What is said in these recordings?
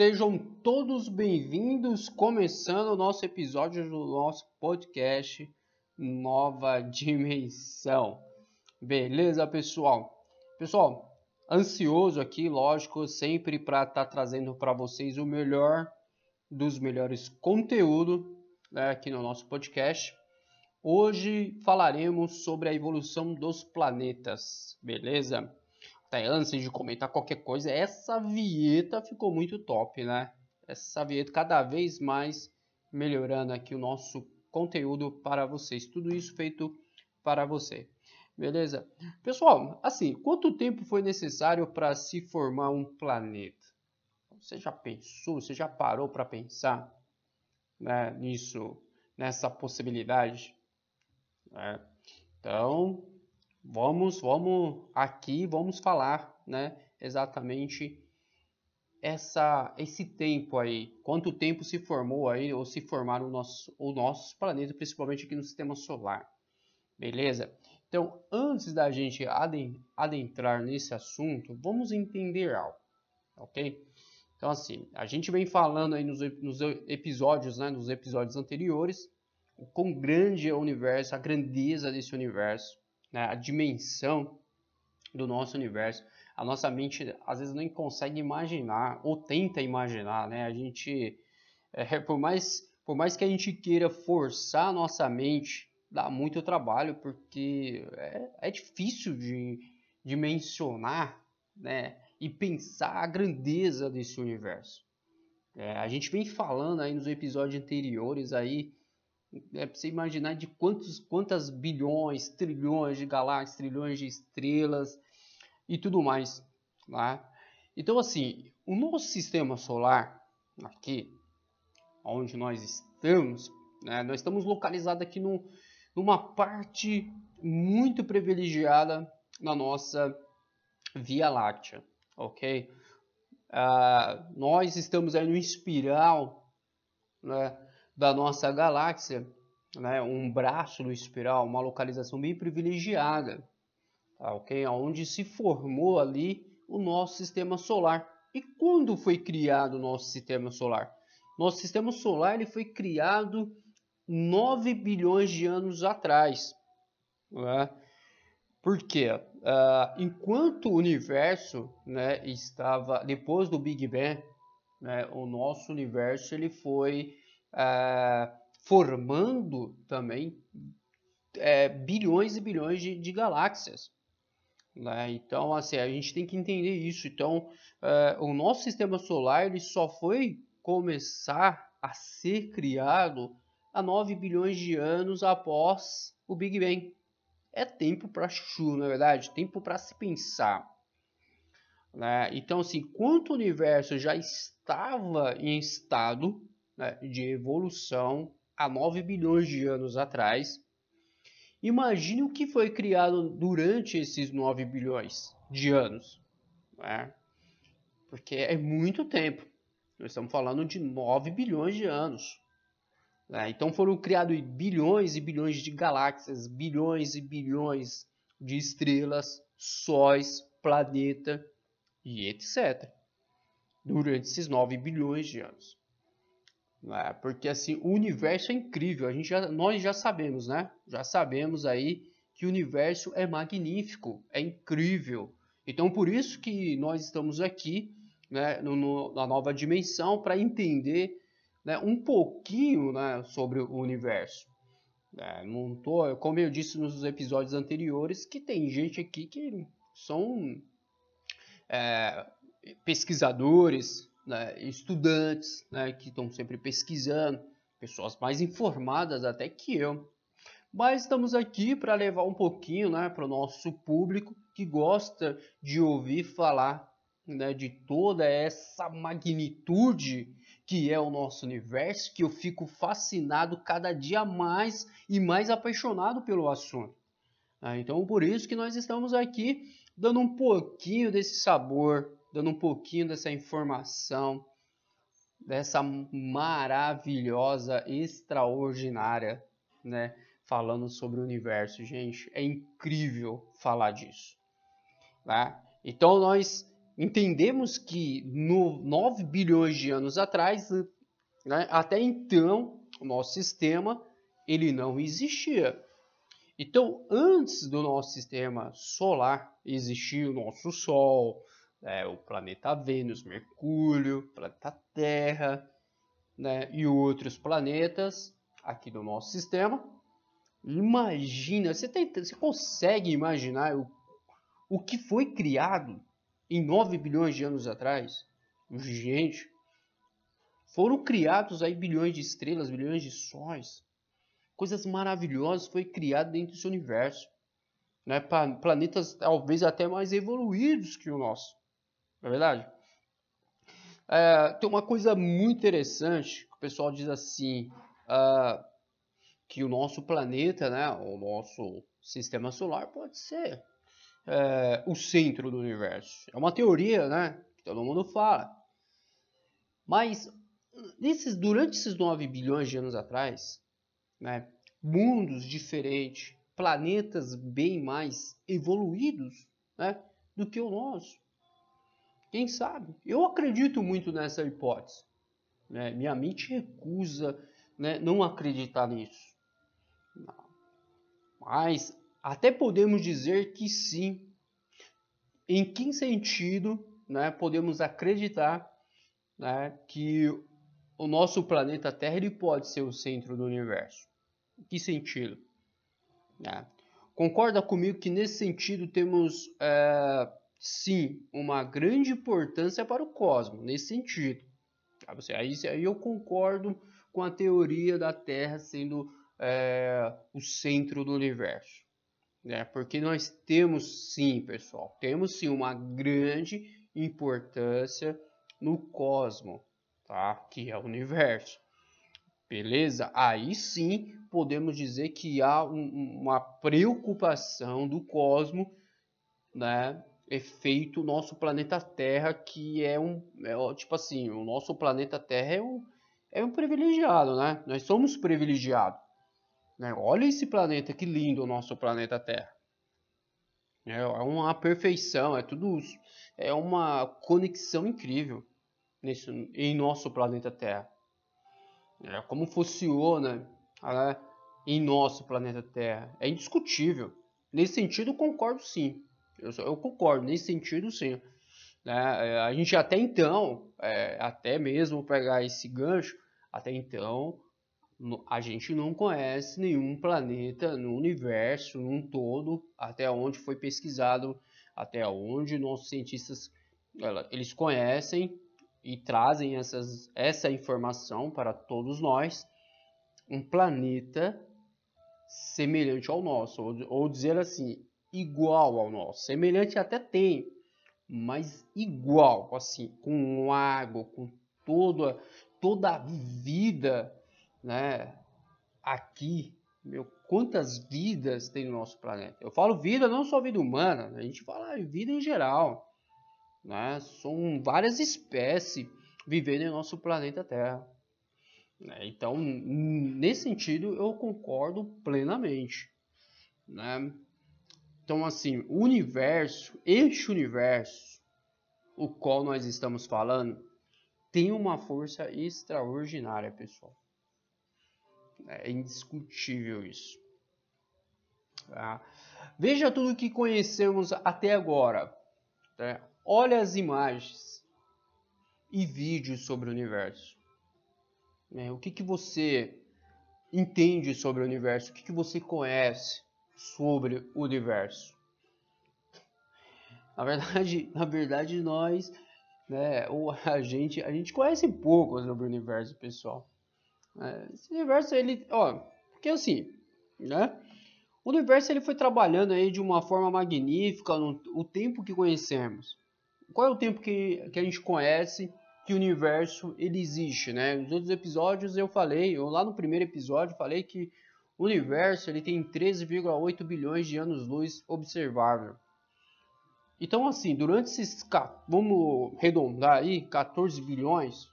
Sejam todos bem-vindos, começando o nosso episódio do nosso podcast Nova Dimensão. Beleza, pessoal? Pessoal, ansioso aqui, lógico, sempre para estar tá trazendo para vocês o melhor dos melhores conteúdos né, aqui no nosso podcast. Hoje falaremos sobre a evolução dos planetas, beleza? Até antes de comentar qualquer coisa, essa vinheta ficou muito top, né? Essa vinheta cada vez mais melhorando aqui o nosso conteúdo para vocês. Tudo isso feito para você. Beleza? Pessoal, assim, quanto tempo foi necessário para se formar um planeta? Você já pensou, você já parou para pensar né, nisso, nessa possibilidade? É. Então, vamos, vamos aqui, vamos falar, né, exatamente essa, esse tempo aí, quanto tempo se formou aí, ou se formaram o nosso, o nosso planeta, principalmente aqui no sistema solar, beleza? Então, antes da gente adentrar nesse assunto, vamos entender algo, ok? Então, assim, a gente vem falando aí nos, nos episódios, né, nos episódios anteriores, o quão grande é o universo, a grandeza desse universo, né, a dimensão do nosso universo. A nossa mente às vezes nem consegue imaginar ou tenta imaginar, né? A gente, é, por mais por mais que a gente queira forçar a nossa mente, dá muito trabalho porque é, é difícil de, mencionar, né? E pensar a grandeza desse universo. É, a gente vem falando aí nos episódios anteriores aí é para você imaginar de quantos, quantas bilhões, trilhões de galáxias, trilhões de estrelas e tudo mais. Tá? Então, assim, o nosso sistema solar, aqui, onde nós estamos, né, nós estamos localizados aqui no, numa parte muito privilegiada na nossa Via Láctea, ok? Uh, nós estamos aí no espiral, né? Da nossa galáxia, né, um braço do espiral, uma localização bem privilegiada, tá? Onde se formou ali o nosso sistema solar. E quando foi criado o nosso sistema solar? Nosso sistema solar ele foi criado 9 bilhões de anos atrás. Né? Por quê? Uh, enquanto o universo né, estava, depois do Big Bang, né, o nosso universo ele foi é, formando também é, bilhões e bilhões de, de galáxias. Né? Então, assim, a gente tem que entender isso. Então, é, o nosso sistema solar ele só foi começar a ser criado há 9 bilhões de anos após o Big Bang. É tempo para chuva, na é verdade, tempo para se pensar. Né? Então, assim, enquanto o universo já estava em estado né, de evolução há 9 bilhões de anos atrás. Imagine o que foi criado durante esses 9 bilhões de anos. Né? Porque é muito tempo. Nós estamos falando de 9 bilhões de anos. Né? Então foram criados bilhões e bilhões de galáxias, bilhões e bilhões de estrelas, sóis, planeta e etc. Durante esses 9 bilhões de anos. É, porque assim, o universo é incrível, a gente já, nós já sabemos, né? Já sabemos aí que o universo é magnífico, é incrível. Então por isso que nós estamos aqui, né, no, no, na nova dimensão, para entender né, um pouquinho né, sobre o universo. É, não tô, como eu disse nos episódios anteriores, que tem gente aqui que são é, pesquisadores, né, estudantes né, que estão sempre pesquisando, pessoas mais informadas até que eu. Mas estamos aqui para levar um pouquinho né, para o nosso público que gosta de ouvir falar né, de toda essa magnitude que é o nosso universo, que eu fico fascinado cada dia mais e mais apaixonado pelo assunto. Ah, então, por isso que nós estamos aqui dando um pouquinho desse sabor dando um pouquinho dessa informação, dessa maravilhosa, extraordinária, né? Falando sobre o universo, gente, é incrível falar disso, tá? Então nós entendemos que no 9 bilhões de anos atrás, né, até então, o nosso sistema ele não existia. Então, antes do nosso sistema solar existir o nosso Sol, né, o planeta Vênus, Mercúrio, planeta Terra né, e outros planetas aqui do nosso sistema, imagina, você, tem, você consegue imaginar o, o que foi criado em 9 bilhões de anos atrás? Gente, foram criados aí bilhões de estrelas, bilhões de sóis coisas maravilhosas foi criado dentro desse universo. Né? Planetas talvez até mais evoluídos que o nosso. Não é verdade? É, tem uma coisa muito interessante que o pessoal diz assim, uh, que o nosso planeta, né, o nosso sistema solar pode ser é, o centro do universo. É uma teoria, né, que todo mundo fala. Mas nesses, durante esses 9 bilhões de anos atrás, né? mundos diferentes, planetas bem mais evoluídos né? do que o nosso. Quem sabe? Eu acredito muito nessa hipótese. Né? Minha mente recusa né, não acreditar nisso. Mas até podemos dizer que sim. Em que sentido né, podemos acreditar né, que o nosso planeta Terra ele pode ser o centro do universo. Em que sentido? É. Concorda comigo que nesse sentido temos é, sim uma grande importância para o cosmos, nesse sentido. Tá, aí, eu concordo com a teoria da Terra sendo é, o centro do universo. Né? Porque nós temos sim, pessoal, temos sim uma grande importância no cosmos tá? que é o universo. Beleza? Aí sim podemos dizer que há um, uma preocupação do cosmos, né? Efeito nosso planeta Terra, que é um. É, tipo assim, o nosso planeta Terra é um, é um privilegiado, né? Nós somos privilegiados. Né? Olha esse planeta, que lindo o nosso planeta Terra. É, é uma perfeição, é tudo. É uma conexão incrível nesse, em nosso planeta Terra. É, como funciona né, em nosso planeta Terra. É indiscutível. Nesse sentido, concordo sim. Eu, eu concordo, nesse sentido, sim. Né? É, a gente até então, é, até mesmo pegar esse gancho, até então, a gente não conhece nenhum planeta no universo, num todo, até onde foi pesquisado, até onde nossos cientistas eles conhecem e trazem essas, essa informação para todos nós, um planeta semelhante ao nosso, ou, ou dizer assim, igual ao nosso. Semelhante até tem, mas igual, assim, com água, com toda, toda a vida, né? Aqui, meu, quantas vidas tem no nosso planeta? Eu falo vida, não só vida humana, a gente fala vida em geral. Né? São várias espécies vivendo em nosso planeta Terra. Né? Então, nesse sentido, eu concordo plenamente. Né? Então, assim, o universo, este universo, o qual nós estamos falando, tem uma força extraordinária, pessoal. É indiscutível isso. Tá? Veja tudo que conhecemos até agora. Tá? Olha as imagens e vídeos sobre o universo. É, o que, que você entende sobre o universo? O que, que você conhece sobre o universo? Na verdade, na verdade nós, né, ou a gente, a gente conhece pouco sobre o universo, pessoal. É, esse universo, ele, ó, porque assim, né? O universo ele foi trabalhando aí de uma forma magnífica no o tempo que conhecemos qual é o tempo que, que a gente conhece que o universo ele existe, né? Nos outros episódios eu falei, eu lá no primeiro episódio falei que o universo ele tem 13,8 bilhões de anos-luz observável. Então assim, durante esses, vamos arredondar aí, 14 bilhões,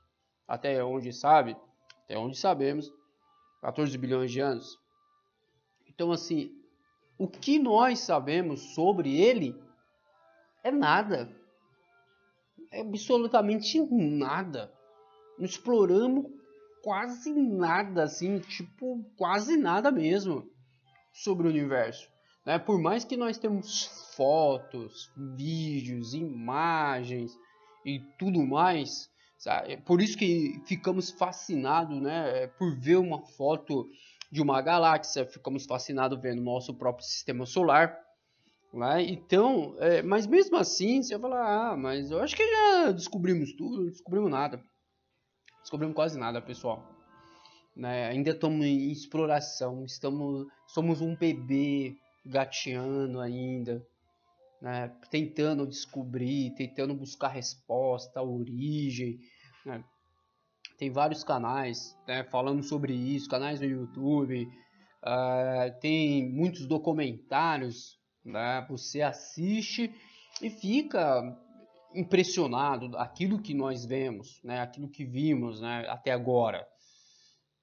até onde sabe, até onde sabemos, 14 bilhões de anos. Então assim, o que nós sabemos sobre ele é nada absolutamente nada. Não exploramos quase nada, assim, tipo, quase nada mesmo sobre o universo. Né? Por mais que nós temos fotos, vídeos, imagens e tudo mais, sabe? por isso que ficamos fascinados né? por ver uma foto de uma galáxia, ficamos fascinados vendo nosso próprio sistema solar. Né? Então, é, mas mesmo assim, você vai falar, ah, mas eu acho que já descobrimos tudo, não descobrimos nada. Descobrimos quase nada, pessoal. Né? Ainda estamos em exploração, estamos, somos um bebê gateando ainda, né? tentando descobrir, tentando buscar resposta, origem. Né? Tem vários canais né, falando sobre isso, canais no YouTube, uh, tem muitos documentários, né? você assiste e fica impressionado aquilo que nós vemos, né? aquilo que vimos né? até agora.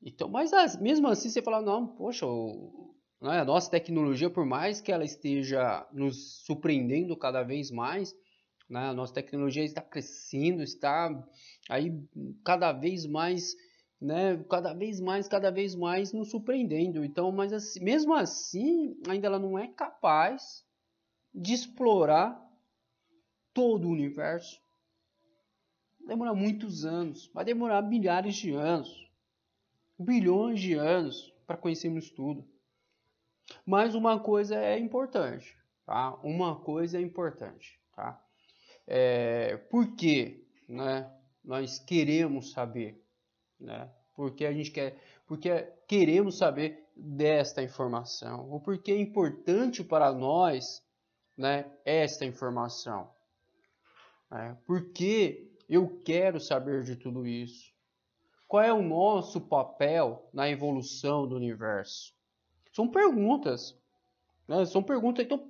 Então, mas mesmo assim você fala, não, poxa, né, a nossa tecnologia, por mais que ela esteja nos surpreendendo cada vez mais, né, a nossa tecnologia está crescendo, está aí cada vez mais, né, cada vez mais, cada vez mais nos surpreendendo. Então, mas assim, mesmo assim, ainda ela não é capaz de explorar todo o universo. Vai demorar muitos anos, vai demorar milhares de anos bilhões de anos para conhecermos tudo. Mas uma coisa é importante, tá? Uma coisa é importante, tá? É, por que, né? Nós queremos saber, né? Porque a gente quer, porque queremos saber desta informação, ou porque é importante para nós, né? Esta informação, é, porque eu quero saber de tudo isso. Qual é o nosso papel na evolução do universo? São perguntas. Né? São perguntas. Então,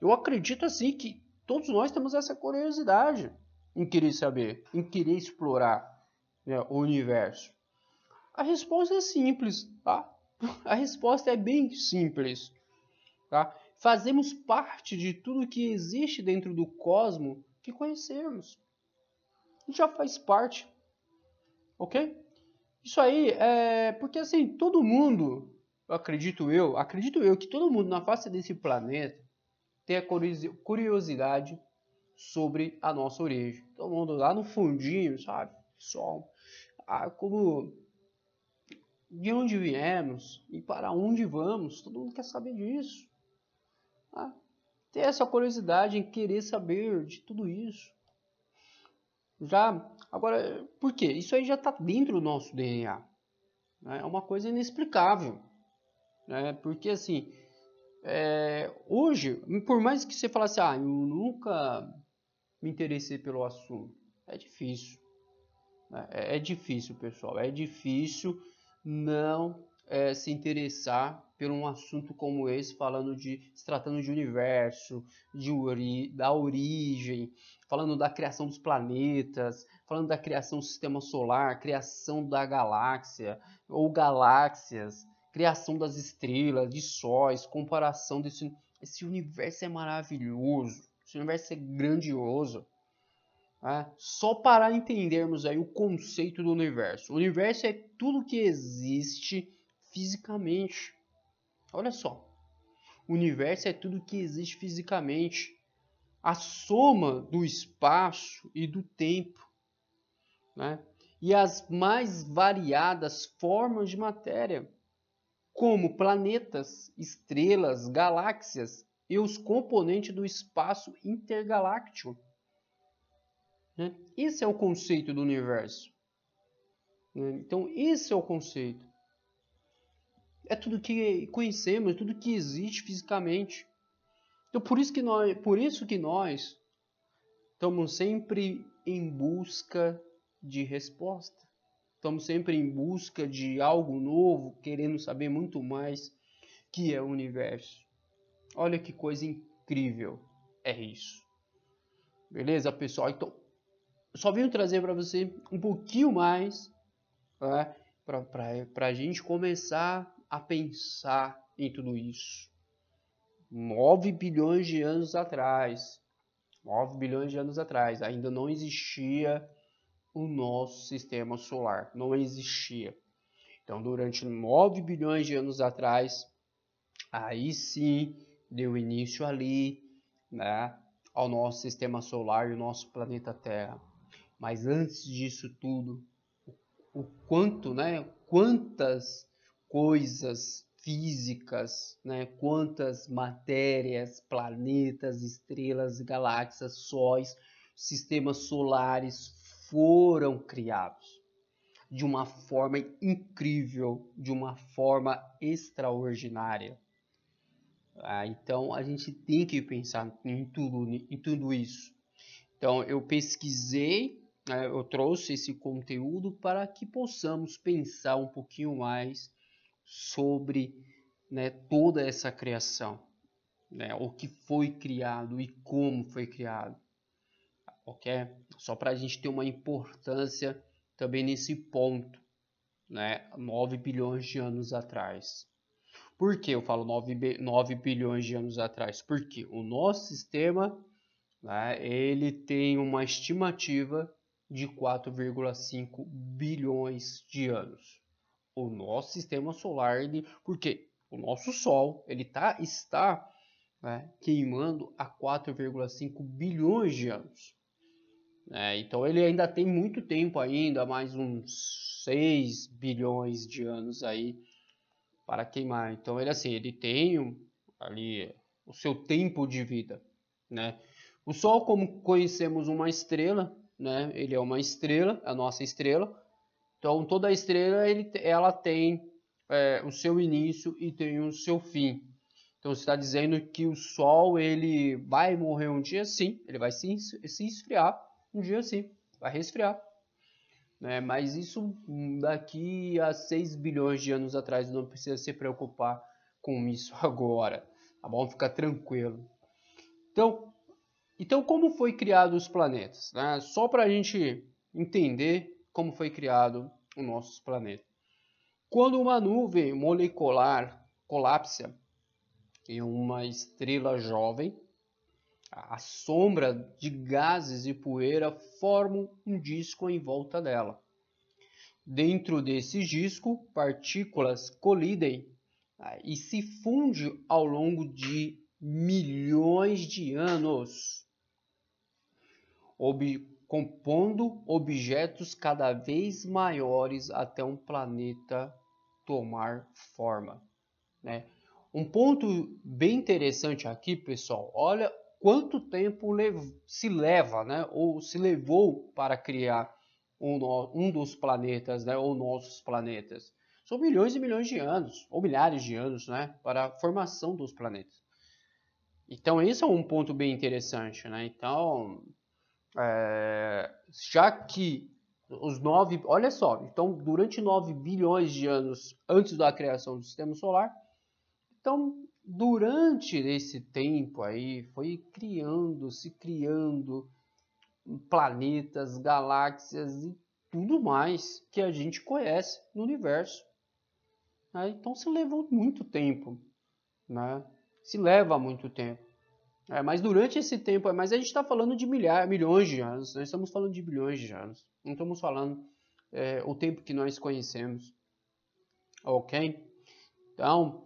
eu acredito assim que todos nós temos essa curiosidade em querer saber, em querer explorar né, o universo. A resposta é simples, tá? A resposta é bem simples, tá? Fazemos parte de tudo que existe dentro do cosmo que conhecemos. Já faz parte, ok? Isso aí é porque assim, todo mundo, acredito eu, acredito eu que todo mundo na face desse planeta tem a curiosidade sobre a nossa origem. Todo mundo lá no fundinho, sabe? Só ah, como de onde viemos e para onde vamos, todo mundo quer saber disso. Ah, ter essa curiosidade em querer saber de tudo isso. Já, agora, por quê? Isso aí já está dentro do nosso DNA. Né? É uma coisa inexplicável. Né? Porque, assim, é, hoje, por mais que você falasse, ah, eu nunca me interessei pelo assunto, é difícil. Né? É, é difícil, pessoal. É difícil não é, se interessar por um assunto como esse, falando de se tratando de universo, de ori, da origem, falando da criação dos planetas, falando da criação do sistema solar, criação da galáxia ou galáxias, criação das estrelas, de sóis, comparação desse esse universo é maravilhoso, esse universo é grandioso. Né? Só para entendermos aí o conceito do universo. O universo é tudo que existe fisicamente. Olha só. O universo é tudo que existe fisicamente. A soma do espaço e do tempo. Né? E as mais variadas formas de matéria, como planetas, estrelas, galáxias e os componentes do espaço intergaláctico. Né? Esse é o conceito do universo. Né? Então, esse é o conceito é tudo que conhecemos, tudo que existe fisicamente. Então por isso que nós, por isso que nós estamos sempre em busca de resposta. Estamos sempre em busca de algo novo, querendo saber muito mais que é o universo. Olha que coisa incrível é isso. Beleza, pessoal? Então, só venho trazer para você um pouquinho mais né, para a gente começar a pensar em tudo isso. 9 bilhões de anos atrás, 9 bilhões de anos atrás. Ainda não existia o nosso sistema solar, não existia. Então, durante 9 bilhões de anos atrás, aí sim deu início ali, né, ao nosso sistema solar e o nosso planeta Terra. Mas antes disso tudo, o quanto, né, quantas coisas físicas, né, quantas matérias, planetas, estrelas, galáxias, sóis, sistemas solares foram criados de uma forma incrível, de uma forma extraordinária. Ah, então a gente tem que pensar em tudo, em tudo isso. Então eu pesquisei, né, eu trouxe esse conteúdo para que possamos pensar um pouquinho mais sobre né, toda essa criação, né, o que foi criado e como foi criado, ok? Só para a gente ter uma importância também nesse ponto, né? 9 bilhões de anos atrás. Por que eu falo 9, 9 bilhões de anos atrás? Porque o nosso sistema né, ele tem uma estimativa de 4,5 bilhões de anos. O nosso sistema solar, porque o nosso Sol ele tá, está né, queimando há 4,5 bilhões de anos. É, então ele ainda tem muito tempo ainda, mais uns 6 bilhões de anos aí para queimar. Então ele assim, ele tem ali o seu tempo de vida, né? O Sol, como conhecemos uma estrela, né? Ele é uma estrela, a nossa estrela. Então toda estrela ele, ela tem é, o seu início e tem o seu fim. Então está dizendo que o Sol ele vai morrer um dia, sim, ele vai se, se esfriar um dia sim, vai resfriar. Né? Mas isso daqui a 6 bilhões de anos atrás não precisa se preocupar com isso agora. Tá bom? Fica tranquilo. Então, então como foi criado os planetas? Né? Só para a gente entender como foi criado o nosso planeta. Quando uma nuvem molecular colapsa em uma estrela jovem, a sombra de gases e poeira formam um disco em volta dela. Dentro desse disco, partículas colidem ah, e se fundem ao longo de milhões de anos, compondo objetos cada vez maiores até um planeta tomar forma. Né? Um ponto bem interessante aqui, pessoal, olha quanto tempo se leva, né, ou se levou para criar um, um dos planetas, né, ou nossos planetas. São milhões e milhões de anos, ou milhares de anos, né, para a formação dos planetas. Então, esse é um ponto bem interessante, né? Então, é, já que os nove, olha só, então durante 9 bilhões de anos antes da criação do sistema solar, então durante esse tempo aí foi criando, se criando planetas, galáxias e tudo mais que a gente conhece no universo. Né? Então se levou muito tempo, né? Se leva muito tempo. É, mas durante esse tempo, mas a gente está falando de milhares, milhões de anos. Nós estamos falando de bilhões de anos. Não estamos falando é, o tempo que nós conhecemos. Ok? Então,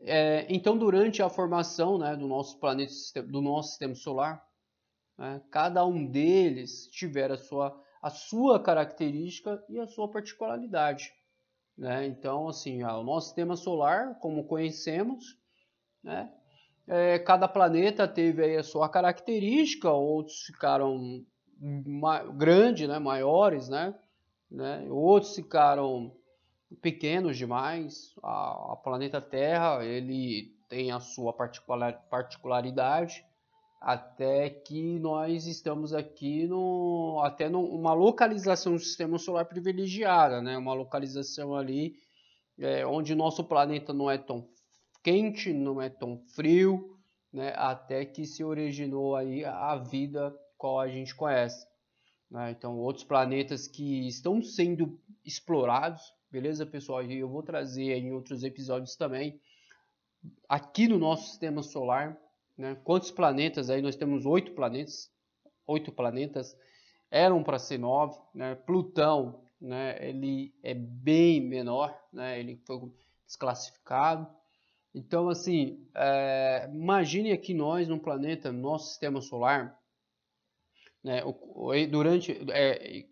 é, então, durante a formação né, do nosso planeta, do nosso sistema solar, né, cada um deles tiver a sua, a sua característica e a sua particularidade. Né? Então, assim, o nosso sistema solar, como conhecemos, né, é, cada planeta teve aí a sua característica, outros ficaram grandes, né, maiores, né, né, outros ficaram pequenos demais. A, a planeta Terra ele tem a sua particular, particularidade até que nós estamos aqui no até numa localização do sistema solar privilegiada, né? Uma localização ali é, onde nosso planeta não é tão quente, não é tão frio, né? Até que se originou aí a vida qual a gente conhece. Né? Então outros planetas que estão sendo explorados Beleza, pessoal? E eu vou trazer em outros episódios também, aqui no nosso sistema solar, né? Quantos planetas aí? Nós temos oito planetas, oito planetas eram para ser nove, né? Plutão, né? Ele é bem menor, né? Ele foi desclassificado. Então, assim, é, imagine aqui nós num planeta, no nosso sistema solar, né? Durante é,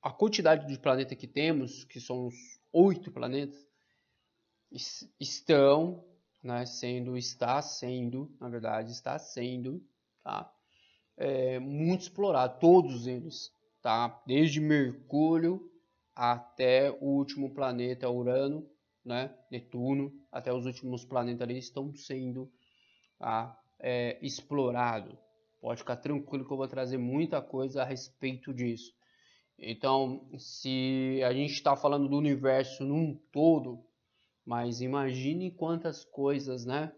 a quantidade de planetas que temos, que são oito planetas, estão né, sendo, está sendo, na verdade, está sendo, tá? É, muito explorado, todos eles, tá? Desde Mercúrio até o último planeta Urano, né? Netuno, até os últimos planetas ali estão sendo tá? é, explorados. Pode ficar tranquilo que eu vou trazer muita coisa a respeito disso. Então, se a gente está falando do universo num todo, mas imagine quantas coisas, né,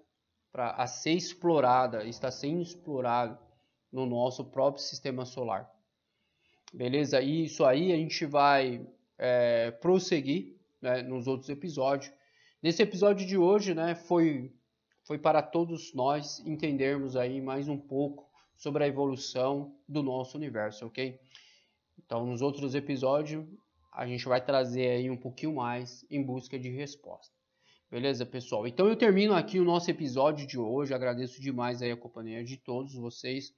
para a ser explorada, está sendo explorado no nosso próprio sistema solar. Beleza? E isso aí a gente vai é, prosseguir né, nos outros episódios. Nesse episódio de hoje, né, foi foi para todos nós entendermos aí mais um pouco sobre a evolução do nosso universo, ok? Então, nos outros episódios, a gente vai trazer aí um pouquinho mais em busca de resposta. Beleza, pessoal? Então eu termino aqui o nosso episódio de hoje. Agradeço demais aí a companhia de todos vocês.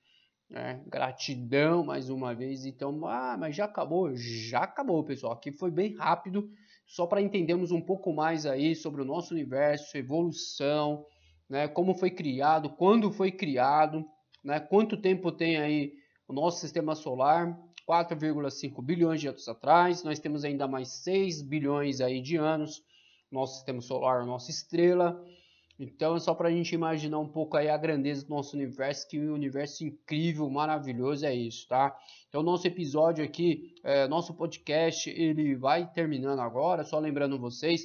Né? Gratidão mais uma vez. Então, ah, mas já acabou? Já acabou, pessoal. Aqui foi bem rápido, só para entendermos um pouco mais aí sobre o nosso universo, evolução, né? Como foi criado, quando foi criado, né? Quanto tempo tem aí o nosso sistema solar? 4,5 bilhões de anos atrás. Nós temos ainda mais 6 bilhões aí de anos nosso sistema solar, nossa estrela. Então é só para a gente imaginar um pouco aí a grandeza do nosso universo, que um universo incrível, maravilhoso é isso, tá? Então nosso episódio aqui, é, nosso podcast, ele vai terminando agora, só lembrando vocês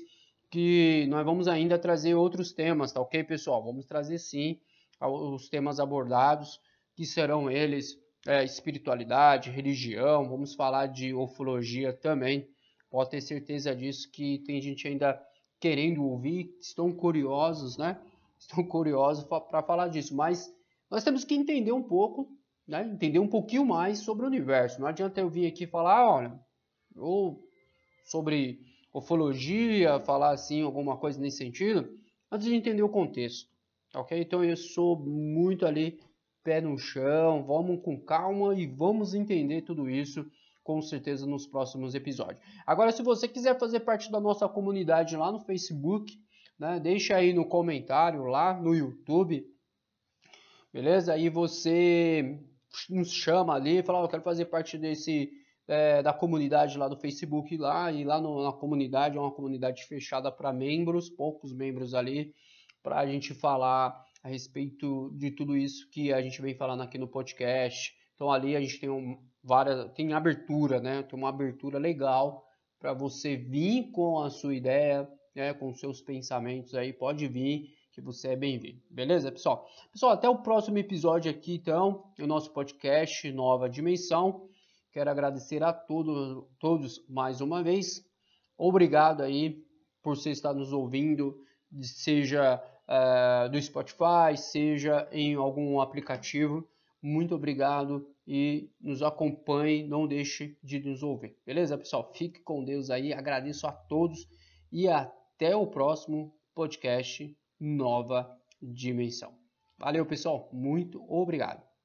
que nós vamos ainda trazer outros temas, tá ok, pessoal? Vamos trazer sim os temas abordados, que serão eles é, espiritualidade, religião, vamos falar de ufologia também. Pode ter certeza disso que tem gente ainda querendo ouvir, estão curiosos, né? Estão curiosos para falar disso, mas nós temos que entender um pouco, né? Entender um pouquinho mais sobre o universo. Não adianta eu vir aqui falar, ah, olha, ou sobre ufologia, falar assim alguma coisa nesse sentido, antes de entender o contexto, ok? Então eu sou muito ali pé no chão, vamos com calma e vamos entender tudo isso com certeza nos próximos episódios. Agora, se você quiser fazer parte da nossa comunidade lá no Facebook, né, deixa aí no comentário lá no YouTube, beleza? Aí você nos chama ali, fala, oh, eu quero fazer parte desse é, da comunidade lá do Facebook lá e lá no, na comunidade é uma comunidade fechada para membros, poucos membros ali, para a gente falar a respeito de tudo isso que a gente vem falando aqui no podcast. Então ali a gente tem um, várias, tem abertura, né? Tem uma abertura legal para você vir com a sua ideia, né? com seus pensamentos aí, pode vir que você é bem-vindo. Beleza, pessoal? Pessoal, até o próximo episódio aqui, então, do nosso podcast Nova Dimensão. Quero agradecer a todos, todos mais uma vez. Obrigado aí por você estar nos ouvindo, seja uh, do Spotify, seja em algum aplicativo. Muito obrigado e nos acompanhe, não deixe de nos ouvir. Beleza, pessoal? Fique com Deus aí, agradeço a todos e até o próximo podcast Nova Dimensão. Valeu, pessoal, muito obrigado.